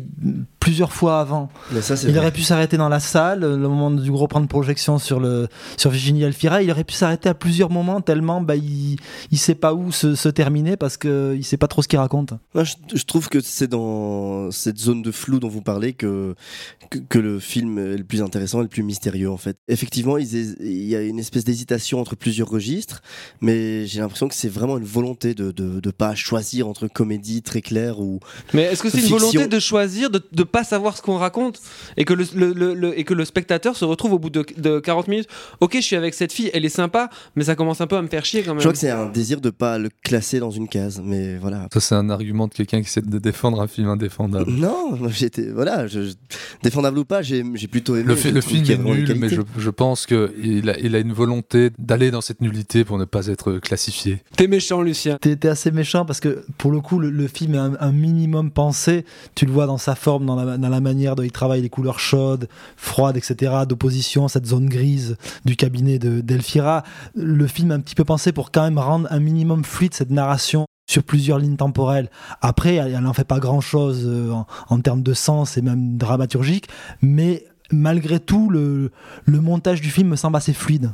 plusieurs fois avant. Mais ça, c'est Il vrai. aurait pu s'arrêter dans la salle, le moment du gros plan de projection sur, le, sur Virginie Alfira. Il aurait pu s'arrêter à plusieurs moments tellement bah, il ne sait pas où se, se terminer parce qu'il ne sait pas trop ce qu'il raconte. Moi, je, je trouve que c'est dans cette zone de flou dont vous parlez que, que, que le film est le plus intéressant et le plus mystérieux, en fait. Effectivement, il y a une espèce d'hésitation entre plusieurs registres, mais j'ai l'impression que c'est vraiment une volonté de ne de, de pas choisir entre comédie très claire ou. Mais est-ce que c'est une volonté de choisir, de pas savoir ce qu'on raconte et que le, le- le- le- et que le spectateur se retrouve au bout de, de 40 minutes Ok, je suis avec cette fille, elle est sympa, mais ça commence un peu à me faire chier quand même. Je crois que c'est un désir de pas le classer dans une case, mais voilà. Ça, c'est un argument de quelqu'un qui essaie de défendre un film indéfendable. Non, (laughs) j'étais voilà, je, je- défendable ou pas, j'ai j'ai plutôt aimé. Le, le film est nul, mais je, je pense qu'il a, il a une volonté d'aller dans cette nullité pour ne pas être classifié. T'es méchant, Lucien. T'es t'es assez méchant parce que pour le coup, le, le film est un, un minimum pensé. Tu le vois dans sa forme, dans la, dans la manière dont il travaille les couleurs chaudes, froides, etc., d'opposition, cette zone grise du cabinet de d'Elfira. Le film est un petit peu pensé pour quand même rendre un minimum fluide cette narration sur plusieurs lignes temporelles. Après, elle n'en fait pas grand-chose euh, en, termes de sens et même dramaturgique, mais malgré tout, le, montage du film me semble assez fluide.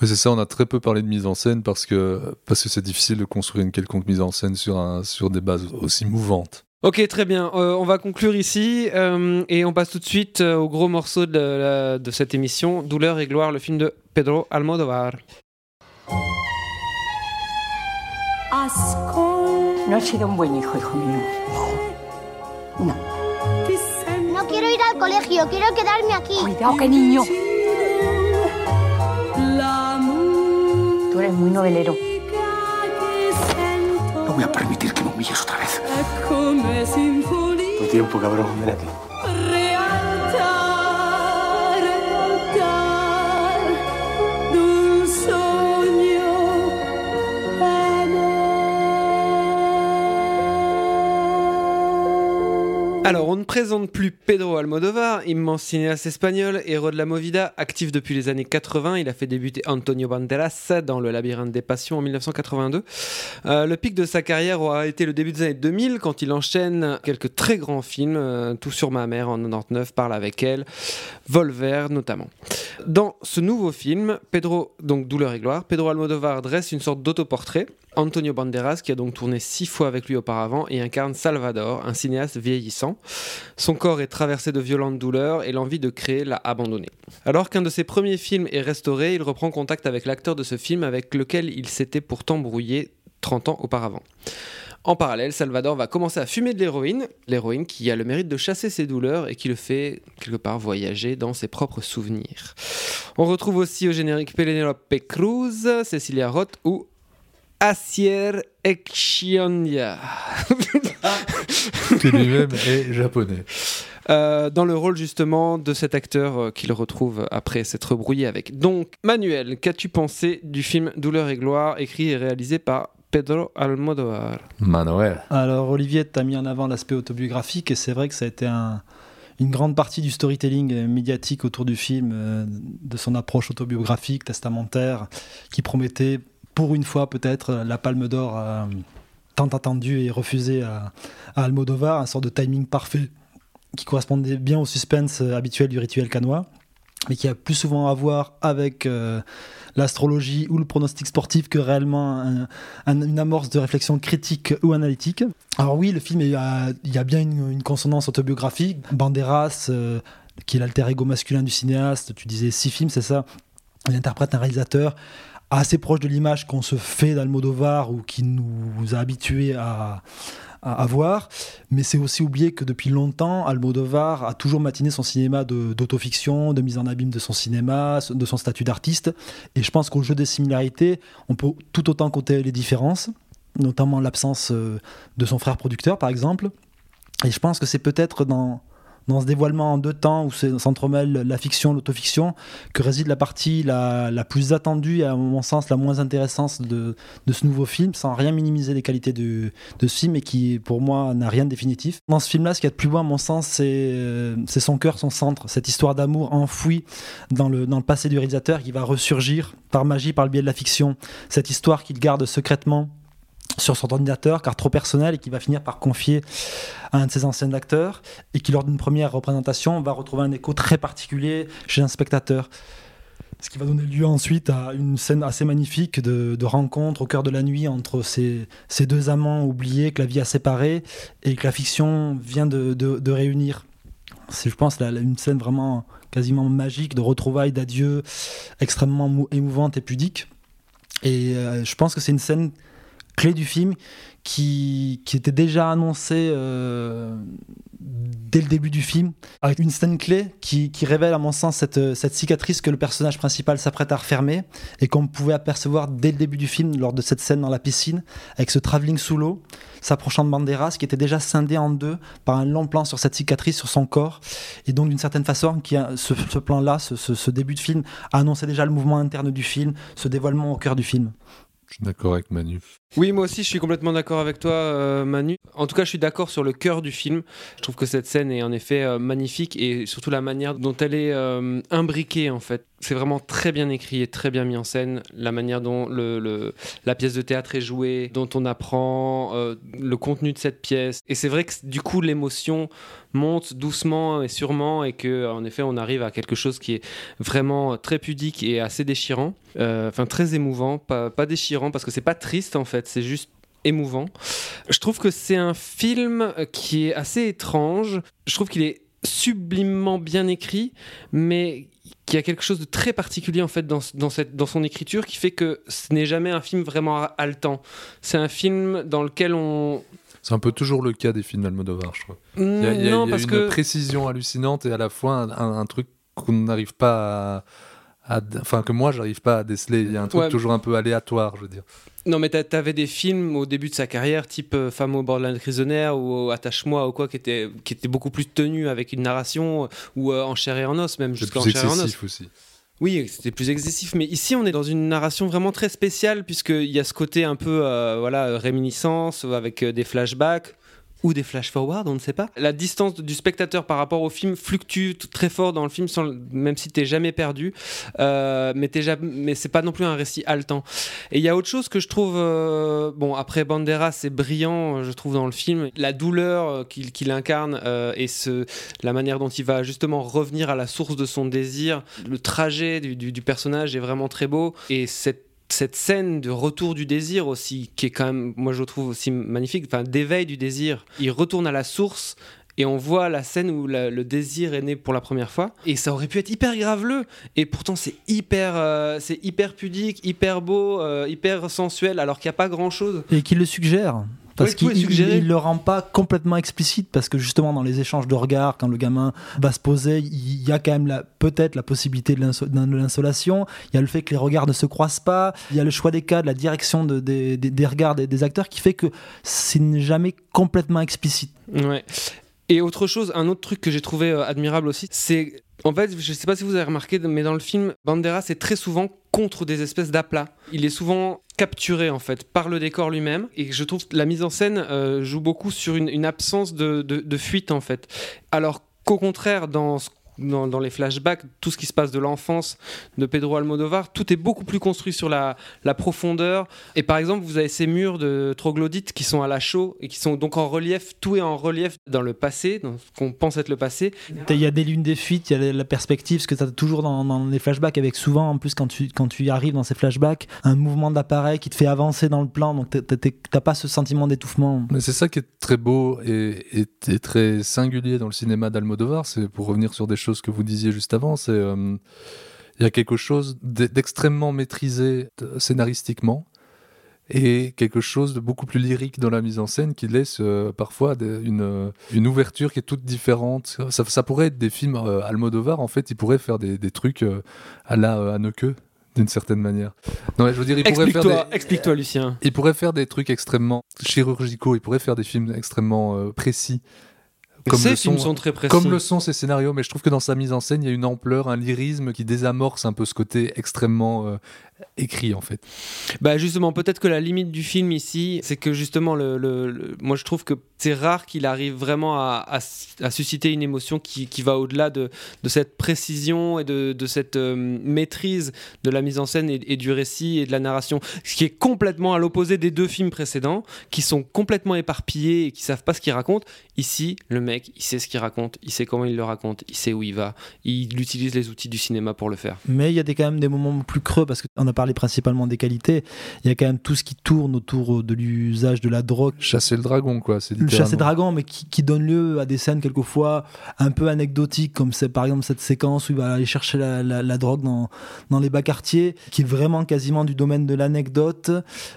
C'est ça, on a très peu parlé de mise en scène parce que parce que c'est difficile de construire une quelconque mise en scène sur, sur des bases aussi mouvantes. Ok, très bien. Euh, on va conclure ici euh, et on passe tout de suite euh, au gros morceau de, la- de cette émission, Douleur et gloire, le film de Pedro Almodovar. No has sido un buen hijo, hijo mío. No. No quiero ir al colegio, quiero quedarme aquí. Cuidado, qué niño. Tú eres muy novelero. No voy a permitir que me humilles otra vez. Tu tiempo, cabrón, ven aquí. Alors, on ne présente plus Pedro Almodovar, immense cinéaste espagnol, héros de la Movida, actif depuis les années 80. Il a fait débuter Antonio Banderas dans Le Labyrinthe des Passions en 1982. Euh, le pic de sa carrière aura été le début des années 2000 quand il enchaîne quelques très grands films, euh, Tout sur ma mère en 99, Parle avec elle, Volver notamment. Dans ce nouveau film, Pedro, donc Douleur et gloire, Pedro Almodovar dresse une sorte d'autoportrait. Antonio Banderas, qui a donc tourné six fois avec lui auparavant, et incarne Salvador, un cinéaste vieillissant. Son corps est traversé de violentes douleurs et l'envie de créer l'a abandonné. Alors qu'un de ses premiers films est restauré, il reprend contact avec l'acteur de ce film avec lequel il s'était pourtant brouillé 30 ans auparavant. En parallèle, Salvador va commencer à fumer de l'héroïne, l'héroïne qui a le mérite de chasser ses douleurs et qui le fait quelque part voyager dans ses propres souvenirs. On retrouve aussi au générique Penelope Cruz, Cecilia Roth ou Asier Ekshiondia. Qui lui-même est japonais. Euh, dans le rôle justement de cet acteur euh, qu'il retrouve après s'être brouillé avec. Donc, Manuel, qu'as-tu pensé du film Douleur et gloire, écrit et réalisé par Pedro Almodovar Manuel. Alors Olivier, tu as mis en avant l'aspect autobiographique et c'est vrai que ça a été un- une grande partie du storytelling médiatique autour du film, euh, de son approche autobiographique, testamentaire, qui promettait pour une fois peut-être la palme d'or euh, tant attendue et refusée à, à Almodovar, un sort de timing parfait qui correspondait bien au suspense euh, habituel du rituel canois, mais qui a plus souvent à voir avec euh, l'astrologie ou le pronostic sportif que réellement un- un- une amorce de réflexion critique ou analytique. Alors oui, le film, il y a, bien une, une consonance autobiographique. Banderas, euh, qui est l'alter ego masculin du cinéaste, tu disais six films, c'est ça Il interprète un réalisateur assez proche de l'image qu'on se fait d'Almodovar ou qui nous a habitués à, à, voir. Mais c'est aussi oublier que depuis longtemps, Almodovar a toujours matiné son cinéma de- d'autofiction, de, mise en abîme de son cinéma, de son statut d'artiste. Et je pense qu'au jeu des similarités, on peut tout autant compter les différences, notamment l'absence euh, de son frère producteur, par exemple. Et je pense que c'est peut-être dans, dans ce dévoilement en deux temps où c'est- s'entremêle la fiction, l'autofiction, que réside la partie la, plus attendue et à mon sens la moins intéressante de, ce nouveau film, sans rien minimiser les qualités de ce film et qui pour moi n'a rien de définitif. Dans ce film-là, ce qu'il y a de plus beau à mon sens, c'est euh, son cœur, son centre, cette histoire d'amour enfouie dans le, dans le passé du réalisateur qui va ressurgir par magie, par le biais de la fiction. Cette histoire qu'il garde secrètement sur son ordinateur car trop personnel et qui va finir par confier à un de ses anciens acteurs et qui lors d'une première représentation va retrouver un écho très particulier chez un spectateur. Ce qui va donner lieu ensuite à une scène assez magnifique de, rencontre au cœur de la nuit entre ces, ces deux amants oubliés que la vie a séparés et que la fiction vient de, de- réunir. C'est, je pense, la- une scène vraiment quasiment magique de retrouvailles, d'adieu, extrêmement mou- émouvante et pudique. Et euh, je pense que c'est une scène clé du film qui, qui était déjà annoncée euh, dès le début du film, avec une scène clé qui, qui révèle à mon sens cette, cette cicatrice que le personnage principal s'apprête à refermer et qu'on pouvait apercevoir dès le début du film lors de cette scène dans la piscine, avec ce travelling sous l'eau, s'approchant de Banderas qui était déjà scindé en deux par un long plan sur cette cicatrice sur son corps. Et donc d'une certaine façon, qui ce, ce plan-là, ce, ce- ce début de film, annonçait déjà le mouvement interne du film, ce dévoilement au cœur du film. Je suis d'accord avec Manu. Oui, moi aussi, je suis complètement d'accord avec toi, euh, Manu. En tout cas, je suis d'accord sur le cœur du film. Je trouve que cette scène est en effet euh, magnifique et surtout la manière dont elle est euh, imbriquée, en fait. C'est vraiment très bien écrit et très bien mis en scène. La manière dont la pièce de théâtre est jouée, dont on apprend le contenu de cette pièce. Et c'est vrai que du coup, l'émotion monte doucement et sûrement et que, en effet, on arrive à quelque chose qui est vraiment très pudique et assez déchirant. Enfin, très émouvant, pas, pas déchirant parce que c'est pas triste en fait, c'est juste émouvant. Je trouve que c'est un film qui est assez étrange. Je trouve qu'il est sublimement bien écrit, mais qui a quelque chose de très particulier en fait dans, dans, cette, dans son écriture qui fait que ce n'est jamais un film vraiment haletant. C'est un film dans lequel on, C'est un peu toujours le cas des films d'Almodovar, je crois. Il y a, il y a- non, il y a parce une que précision hallucinante et à la fois un, un- un truc qu'on n'arrive pas à, à- Enfin, que moi, j'arrive pas à déceler. Il y a un truc Ouais. toujours un peu aléatoire, je veux dire. Non, mais t'a- t'avais des films au début de sa carrière, type euh, Femme au bord de la prisonnière ou euh, Attache-moi ou quoi, qui étaient, qui étaient beaucoup plus tenus avec une narration, euh, ou euh, En chair et en os, même C'est jusqu'à En plus chair et en os. excessif aussi. Oui, c'était plus excessif, mais ici on est dans une narration vraiment très spéciale, puisqu'il y a ce côté un peu euh, voilà, réminiscence, avec des flashbacks. Ou des flash-forward, on ne sait pas. La distance du spectateur par rapport au film fluctue très fort dans le film, sans, même si t'es jamais perdu. Euh, mais c'est pas non plus un récit haletant. Et il y a autre chose que je trouve. euh, bon, après Banderas, c'est brillant, euh, je trouve, dans le film. La douleur qu'il incarne et ce, la manière dont il va justement revenir à la source de son désir, le trajet du, du- du personnage est vraiment très beau. Et cette cette scène de retour du désir aussi, qui est quand même, moi je trouve aussi magnifique, enfin d'éveil du désir. Il retourne à la source et on voit la scène où le désir est né pour la première fois. Et ça aurait pu être hyper graveleux. Et pourtant c'est hyper, euh, c'est hyper pudique, hyper beau, euh, hyper sensuel, alors qu'il n'y a pas grand chose. Et qu'il le suggère. Parce qu'il il- le rend pas complètement explicite, parce que justement dans les échanges de regards, quand le gamin va se poser, il y a quand même la- peut-être la possibilité de l'inso- de l'insolation, il y a le fait que les regards ne se croisent pas, il y a le choix des cas, de la direction de- des, des- des regards des, des acteurs qui fait que c'est jamais complètement explicite. Ouais. Et autre chose, un autre truc que j'ai trouvé euh, admirable aussi, c'est en fait, je sais pas si vous avez remarqué, mais dans le film, Banderas est très souvent contre des espèces d'aplats. Il est souvent capturé en fait par le décor lui-même et je trouve que la mise en scène euh, joue beaucoup sur une, une absence de, de- de fuite en fait. Alors qu'au contraire, dans ce dans, dans les flashbacks, tout ce qui se passe de l'enfance de Pedro Almodovar, tout est beaucoup plus construit sur la, la profondeur. Et par exemple, vous avez ces murs de troglodytes qui sont à la chaux et qui sont donc en relief, tout est en relief dans le passé, dans ce qu'on pense être le passé. Il y a des lunes des fuites, il y a la perspective, ce que tu as toujours dans, dans les flashbacks, avec souvent, en plus, quand tu, quand tu arrives dans ces flashbacks, un mouvement d'appareil qui te fait avancer dans le plan, donc t'as- pas ce sentiment d'étouffement. Mais c'est ça qui est très beau et, et- et très singulier dans le cinéma d'Almodovar. C'est pour revenir sur des choses que vous disiez juste avant. C'est euh, il y a quelque chose d'e- d'extrêmement maîtrisé scénaristiquement et quelque chose de beaucoup plus lyrique dans la mise en scène qui laisse euh, parfois des- une, une ouverture qui est toute différente. Ça, ça pourrait être des films euh, Almodovar. En fait, il pourrait faire des, des trucs euh, à la euh, Haneke d'une certaine manière. Non, je veux dire, il pourrait faire Explique-toi, des, explique-toi, Lucien. il pourrait faire des trucs extrêmement chirurgicaux, il pourrait faire des films extrêmement euh, précis. Ces le films sont- sont très précis. Comme le sont ces scénarios, mais je trouve que dans sa mise en scène, il y a une ampleur, un lyrisme qui désamorce un peu ce côté extrêmement euh, écrit en fait. Bah justement, peut-être que la limite du film ici, c'est que justement, le, moi je trouve que c'est rare qu'il arrive vraiment à, à- susciter une émotion qui, qui va au-delà de, de cette précision et de, de cette euh, maîtrise de la mise en scène et, et du récit et de la narration, ce qui est complètement à l'opposé des deux films précédents, qui sont complètement éparpillés et qui savent pas ce qu'ils racontent. Ici, le mec, il sait ce qu'il raconte, il sait comment il le raconte, il sait où il va, il utilise les outils du cinéma pour le faire. Mais il y a des, quand même des moments plus creux parce qu'on a parlé principalement des qualités. Il y a quand même tout ce qui tourne autour de l'usage de la drogue. Chasser le dragon, quoi. C'est Le chasser dragon, mais qui, qui donne lieu à des scènes quelquefois un peu anecdotiques, comme c'est par exemple cette séquence où il va aller chercher la, la- la drogue dans, dans les bas quartiers, qui est vraiment quasiment du domaine de l'anecdote,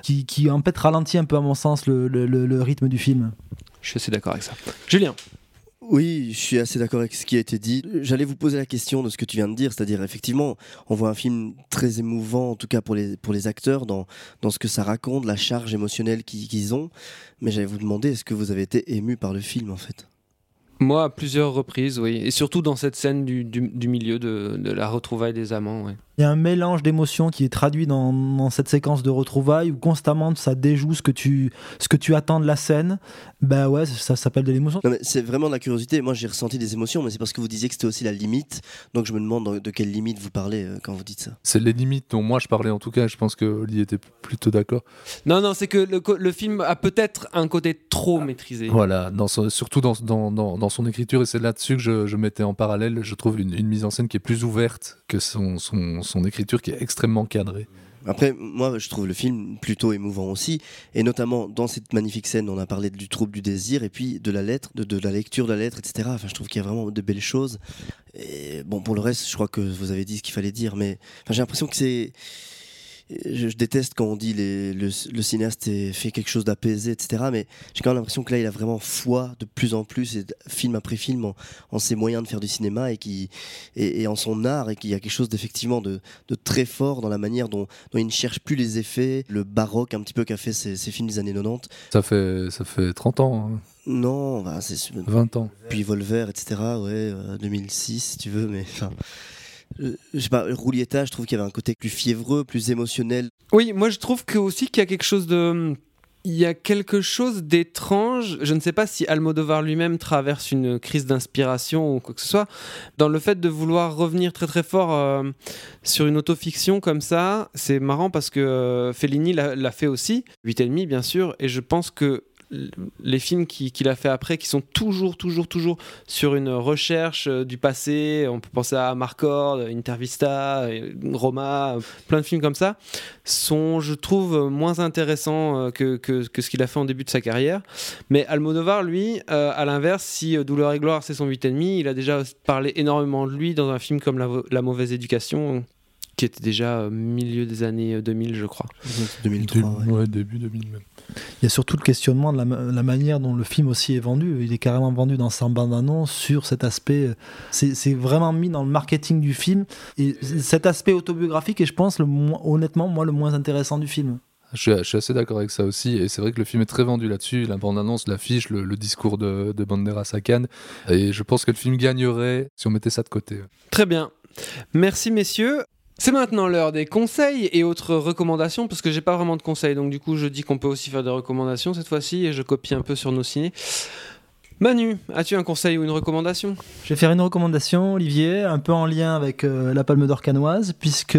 qui, qui en fait ralentit un peu à mon sens le, le- le- le rythme du film. Je suis assez d'accord avec ça. Julien Oui, je suis assez d'accord avec ce qui a été dit. J'allais vous poser la question de ce que tu viens de dire, c'est-à-dire effectivement, on voit un film très émouvant, en tout cas pour les, pour les acteurs, dans, dans ce que ça raconte, la charge émotionnelle qu'ils ont. Mais j'allais vous demander, est-ce que vous avez été ému par le film en fait? Moi, à plusieurs reprises, oui. Et surtout dans cette scène du, du- du milieu de, de la retrouvaille des amants, oui. Il y a un mélange d'émotions qui est traduit dans, dans cette séquence de retrouvailles où constamment ça déjoue ce que tu, ce que tu attends de la scène. Bah ouais, ça s'appelle de l'émotion. C'est vraiment de la curiosité. Moi, j'ai ressenti des émotions, mais c'est parce que vous disiez que c'était aussi la limite. Donc, je me demande de quelle limite vous parlez euh, quand vous dites ça. C'est les limites dont moi je parlais en tout cas. Je pense que Oli était plutôt d'accord. Non, non, c'est que le, film a peut-être un côté trop maîtrisé. Voilà, dans surtout dans, dans, dans, son écriture, et c'est là-dessus que je, mettais en parallèle, je trouve une, mise en scène qui est plus ouverte que son, son, écriture qui est extrêmement cadrée. Après, moi, je trouve le film plutôt émouvant aussi, et notamment dans cette magnifique scène, on a parlé du trouble du désir, et puis de la lettre, de, de la lecture de la lettre, etc. Enfin, je trouve qu'il y a vraiment de belles choses. Et bon, pour le reste, je crois que vous avez dit ce qu'il fallait dire, mais j'ai l'impression que c'est. Je, je déteste quand on dit les, le, le cinéaste fait quelque chose d'apaisé, etc. Mais j'ai quand même l'impression que là, il a vraiment foi de plus en plus, et film après film, en, en ses moyens de faire du cinéma et, qui, et, et en son art, et qu'il y a quelque chose d'effectivement de, de très fort dans la manière dont, dont il ne cherche plus les effets, le baroque un petit peu qu'a fait ces, ces films des années 90. Ça fait, ça fait 30 ans, hein, Non, bah, c'est 20 ans. puis Volver, etc. Ouais, euh, 2006 si tu veux, mais enfin. Euh, Je sais pas, Roulietta, je trouve qu'il y avait un côté plus fiévreux, plus émotionnel. Oui, moi je trouve que aussi qu'il y a quelque chose de. Il y a quelque chose d'étrange. Je ne sais pas si Almodovar lui-même traverse une crise d'inspiration ou quoi que ce soit. Dans le fait de vouloir revenir très très fort euh, sur une autofiction comme ça, c'est marrant parce que euh, Fellini l'a fait aussi. 8,5 bien sûr. Et je pense que les films qui- qu'il a fait après, qui sont toujours, toujours, toujours sur une recherche euh, du passé, on peut penser à Marcord, Intervista, euh, Roma, euh, plein de films comme ça, sont, je trouve, moins intéressants que, que, ce qu'il a fait en début de sa carrière. Mais Almodovar, lui, à l'inverse, si Douleur et Gloire, c'est son 8,5, il a déjà parlé énormément de lui dans un film comme La Mauvaise Éducation, qui était déjà euh, milieu des années euh, 2000, je crois. 2003, Début- ouais, début 2000 même. Il y a surtout le questionnement de la, ma- la manière dont le film aussi est vendu. Il est carrément vendu dans sa bande-annonce sur cet aspect. euh, C'est c'est vraiment mis dans le marketing du film. Et cet aspect autobiographique est, je pense, le moins- honnêtement, moi, le moins intéressant du film. Je suis, je suis assez d'accord avec ça aussi, et c'est vrai que le film est très vendu là-dessus. La bande-annonce, l'affiche, le, le discours de, de Banderas à Cannes, et je pense que le film gagnerait si on mettait ça de côté. Très bien. Merci messieurs. C'est maintenant l'heure des conseils et autres recommandations parce que j'ai pas vraiment de conseils donc du coup je dis qu'on peut aussi faire des recommandations cette fois-ci et je copie un peu sur nos ciné. Manu, as-tu un conseil ou une recommandation? Je vais faire une recommandation, Olivier, un peu en lien avec euh, la Palme d'Or canoise, puisque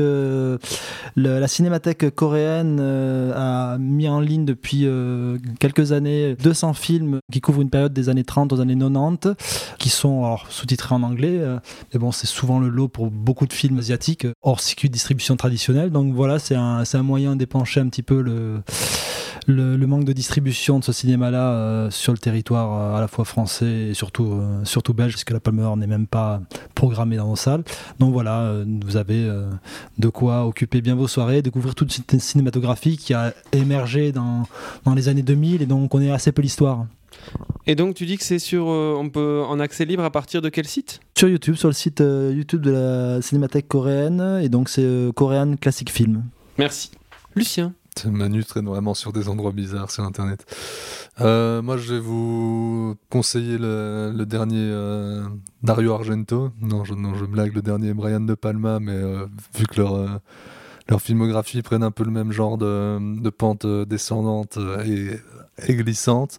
la cinémathèque coréenne euh, a mis en ligne depuis euh, quelques années 200 films qui couvrent une période des années 30 aux années 90, qui sont sous-titrés en anglais, mais bon, c'est souvent le lot pour beaucoup de films asiatiques, hors circuit de distribution traditionnel. Donc voilà, c'est un moyen d'épancher un petit peu le, le, le manque de distribution de ce cinéma-là euh, sur le territoire euh, à la fois français et surtout, euh, surtout belge, puisque la Palme d'Or n'est même pas programmée dans nos salles. Donc voilà, euh, vous avez euh, de quoi occuper bien vos soirées, découvrir toute cette cinématographie qui a émergé dans, dans les années 2000 et dont on connaît assez peu l'histoire. Et donc tu dis que c'est sur, euh, on peut en accès libre à partir de quel site? Sur YouTube, sur le site euh, YouTube de la cinémathèque coréenne, et donc c'est euh, Korean Classic Film. Merci. Lucien. Manu traîne vraiment sur des endroits bizarres sur Internet. Euh, moi, je vais vous conseiller le, dernier euh, Dario Argento. Non je, non, je blague, le dernier Brian De Palma, mais euh, vu que leur, euh, leur filmographie prennent un peu le même genre de, pente descendante et, glissante.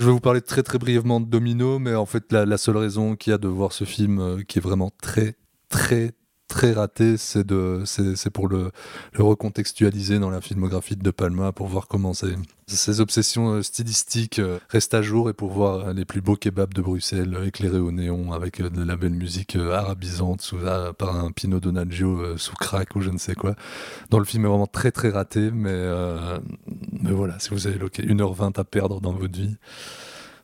Je vais vous parler très très brièvement de Domino, mais en fait, la, la seule raison qu'il y a de voir ce film qui est vraiment très très très raté, c'est de, c'est, pour le, recontextualiser dans la filmographie de Palma pour voir comment ces, ces obsessions euh, stylistiques euh, restent à jour et pour voir euh, les plus beaux kebabs de Bruxelles éclairés au néon avec de la belle musique arabisante sous, ah, par un Pino Donaggio sous crack ou je ne sais quoi. Dans le film est vraiment très très raté, mais, mais voilà, si vous avez l'oc- 1h20 à perdre dans votre vie,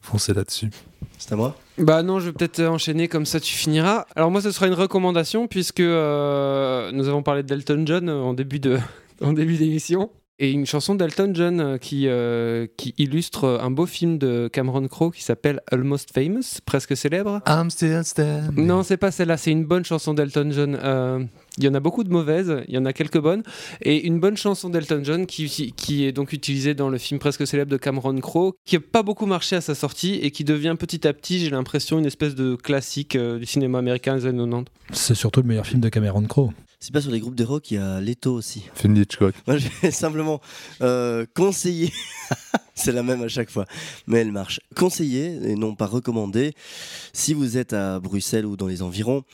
foncez là-dessus. C'est à moi? Bah non, je vais peut-être enchaîner comme ça tu finiras. Alors moi ce sera une recommandation puisque euh, nous avons parlé d'Elton John en début de (laughs) en début d'émission et une chanson d'Elton John euh, qui euh, qui illustre un beau film de Cameron Crowe qui s'appelle Almost Famous, presque célèbre. I'm still standing. Non, c'est pas celle-là, c'est une bonne chanson d'Elton John. Euh, Il y en a beaucoup de mauvaises, il y en a quelques bonnes. Et une bonne chanson d'Elton John qui, qui est donc utilisée dans le film presque célèbre de Cameron Crowe, qui n'a pas beaucoup marché à sa sortie et qui devient petit à petit, j'ai l'impression, une espèce de classique euh, du cinéma américain des années 90. C'est surtout le meilleur film de Cameron Crowe. C'est pas sur les groupes de rock, il y a Leto aussi. Film d'Hitchcock. Moi, je vais simplement euh, conseiller. (laughs) C'est la même à chaque fois, mais elle marche. Conseiller et non pas recommander. Si vous êtes à Bruxelles ou dans les environs,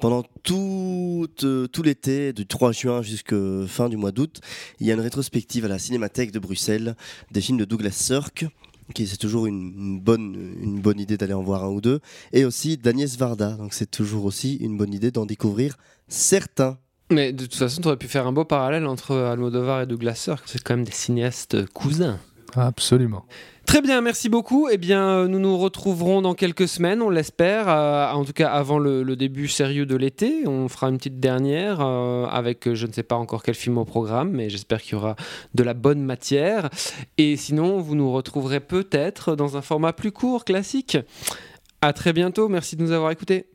pendant tout, euh, tout l'été, du 3 juin jusqu'à fin du mois d'août, il y a une rétrospective à la Cinémathèque de Bruxelles des films de Douglas Sirk. Qui c'est toujours une, une bonne, une bonne idée d'aller en voir un ou deux. Et aussi d'Agnès Varda. Donc c'est toujours aussi une bonne idée d'en découvrir certains. Mais de toute façon, tu aurais pu faire un beau parallèle entre Almodovar et Douglas Sirk. C'est quand même des cinéastes cousins. Absolument. Très bien, merci beaucoup. Eh bien, euh, nous nous retrouverons dans quelques semaines, on l'espère, euh, en tout cas avant le, le début sérieux de l'été. On fera une petite dernière euh, avec je ne sais pas encore quel film au programme, mais j'espère qu'il y aura de la bonne matière. Et sinon, vous nous retrouverez peut-être dans un format plus court, classique. À très bientôt, merci de nous avoir écoutés.